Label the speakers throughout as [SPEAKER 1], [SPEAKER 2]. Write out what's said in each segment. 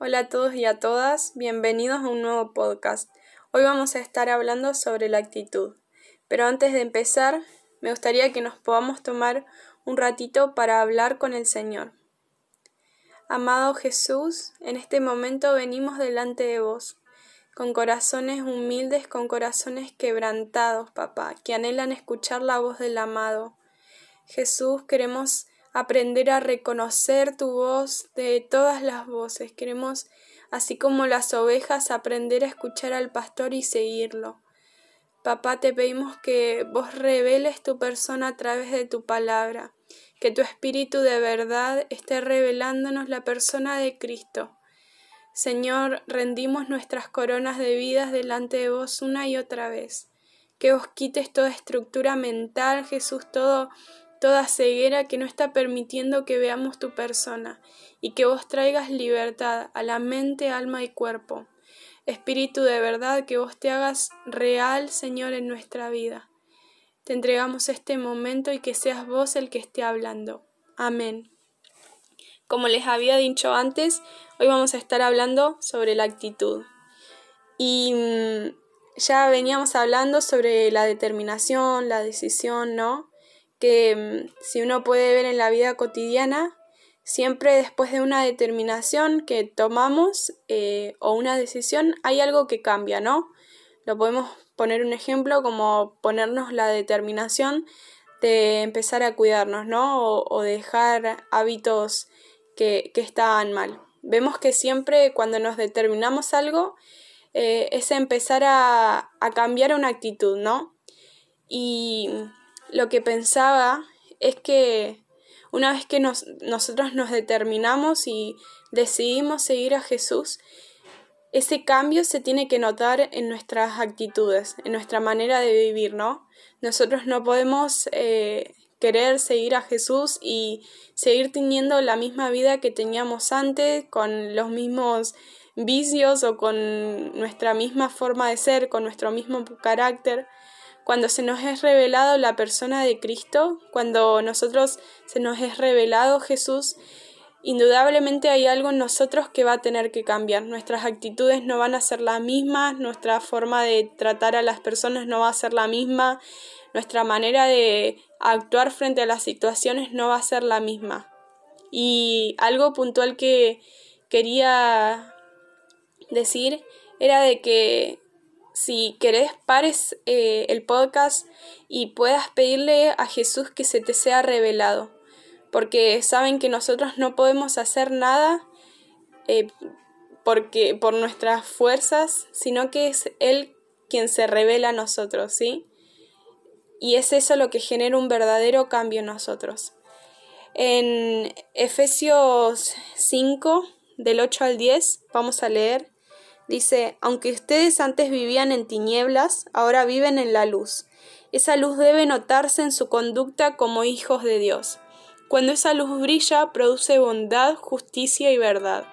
[SPEAKER 1] Hola a todos y a todas, bienvenidos a un nuevo podcast. Hoy vamos a estar hablando sobre la actitud. Pero antes de empezar, me gustaría que nos podamos tomar un ratito para hablar con el Señor. Amado Jesús, en este momento venimos delante de vos, con corazones humildes, con corazones quebrantados, papá, que anhelan escuchar la voz del amado. Jesús, queremos aprender a reconocer tu voz de todas las voces. Queremos, así como las ovejas, aprender a escuchar al pastor y seguirlo. Papá, te pedimos que vos reveles tu persona a través de tu palabra, que tu espíritu de verdad esté revelándonos la persona de Cristo. Señor, rendimos nuestras coronas de vidas delante de vos una y otra vez. Que vos quites toda estructura mental, Jesús, todo toda ceguera que no está permitiendo que veamos tu persona, y que vos traigas libertad a la mente, alma y cuerpo. Espíritu de verdad, que vos te hagas real, Señor, en nuestra vida. Te entregamos este momento y que seas vos el que esté hablando. Amén. Como les había dicho antes, hoy vamos a estar hablando sobre la actitud. Y mm, ya veníamos hablando sobre la determinación, la decisión, ¿no? Que mm, si uno puede ver en la vida cotidiana, siempre después de una determinación que tomamos eh, o una decisión, hay algo que cambia, ¿no? Lo podemos poner un ejemplo como ponernos la determinación de empezar a cuidarnos, ¿no? O, dejar hábitos que, que estaban mal. Vemos que siempre cuando nos determinamos algo eh, es empezar a, a cambiar una actitud, ¿no? Y lo que pensaba es que una vez que nosotros nos determinamos y decidimos seguir a Jesús, ese cambio se tiene que notar en nuestras actitudes, en nuestra manera de vivir, ¿no? Nosotros no podemos eh, querer seguir a Jesús y seguir teniendo la misma vida que teníamos antes, con los mismos vicios o con nuestra misma forma de ser, con nuestro mismo carácter cuando se nos es revelado la persona de Cristo, cuando nosotros se nos es revelado Jesús, indudablemente hay algo en nosotros que va a tener que cambiar. Nuestras actitudes no van a ser las mismas, nuestra forma de tratar a las personas no va a ser la misma, nuestra manera de actuar frente a las situaciones no va a ser la misma. Y algo puntual que quería decir era de que si querés, pares eh, el podcast y puedas pedirle a Jesús que se te sea revelado. Porque saben que nosotros no podemos hacer nada eh, porque, por nuestras fuerzas, sino que es Él quien se revela a nosotros, ¿sí? Y es eso lo que genera un verdadero cambio en nosotros. En Efesios 5, del 8 al 10, vamos a leer Dice, aunque ustedes antes vivían en tinieblas, ahora viven en la luz. Esa luz debe notarse en su conducta como hijos de Dios. Cuando esa luz brilla, produce bondad, justicia y verdad.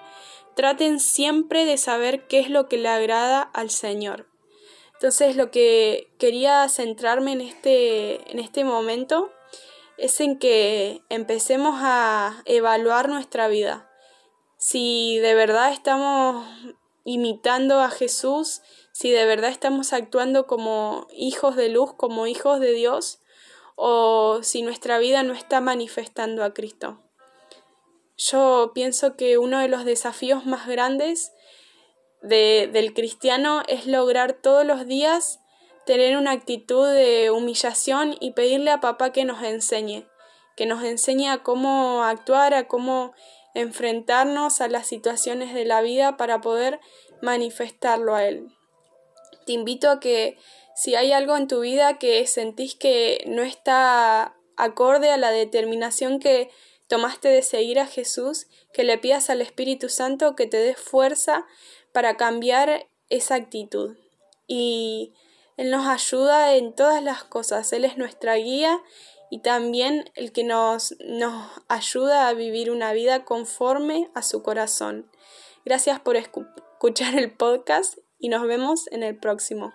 [SPEAKER 1] Traten siempre de saber qué es lo que le agrada al Señor. Entonces lo que quería centrarme en este, en este momento es en que empecemos a evaluar nuestra vida. Si de verdad estamos imitando a Jesús, si de verdad estamos actuando como hijos de luz, como hijos de Dios, o si nuestra vida no está manifestando a Cristo. Yo pienso que uno de los desafíos más grandes del cristiano es lograr todos los días tener una actitud de humillación y pedirle a papá que nos enseñe, que nos enseñe a cómo actuar, a cómo enfrentarnos a las situaciones de la vida para poder manifestarlo a Él. Te invito a que si hay algo en tu vida que sentís que no está acorde a la determinación que tomaste de seguir a Jesús, que le pidas al Espíritu Santo que te dé fuerza para cambiar esa actitud. Y Él nos ayuda en todas las cosas, Él es nuestra guía y también el que nos, nos ayuda a vivir una vida conforme a su corazón. Gracias por escuchar el podcast y nos vemos en el próximo.